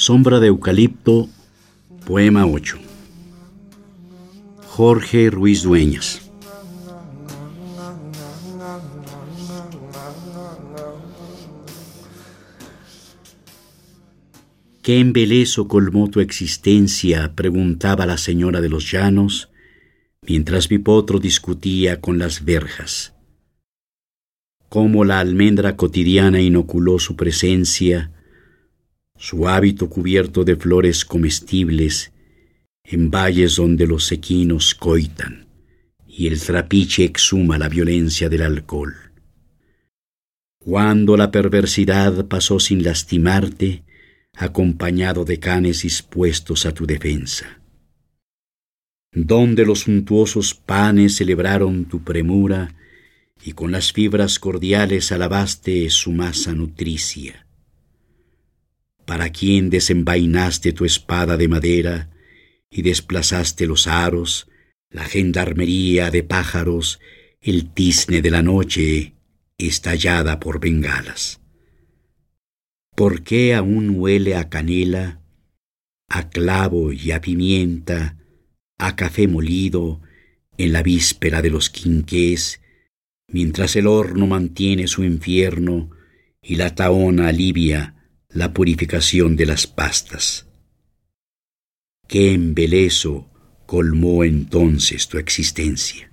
Sombra de Eucalipto, poema 8. Jorge Ruiz Dueñas. ¿Qué embelezo colmó tu existencia? preguntaba la señora de los llanos, mientras mi potro discutía con las verjas. Cómo la almendra cotidiana inoculó su presencia, su hábito cubierto de flores comestibles, en valles donde los equinos coitan y el trapiche exhuma la violencia del alcohol. Cuando la perversidad pasó sin lastimarte, acompañado de canes dispuestos a tu defensa. Donde los suntuosos panes celebraron tu premura y con las fibras cordiales alabaste su masa nutricia para quien desenvainaste tu espada de madera y desplazaste los aros, la gendarmería de pájaros, el tizne de la noche estallada por bengalas. ¿Por qué aún huele a canela, a clavo y a pimienta, a café molido en la víspera de los quinqués, mientras el horno mantiene su infierno y la taona alivia la purificación de las pastas. Qué embelezo colmó entonces tu existencia.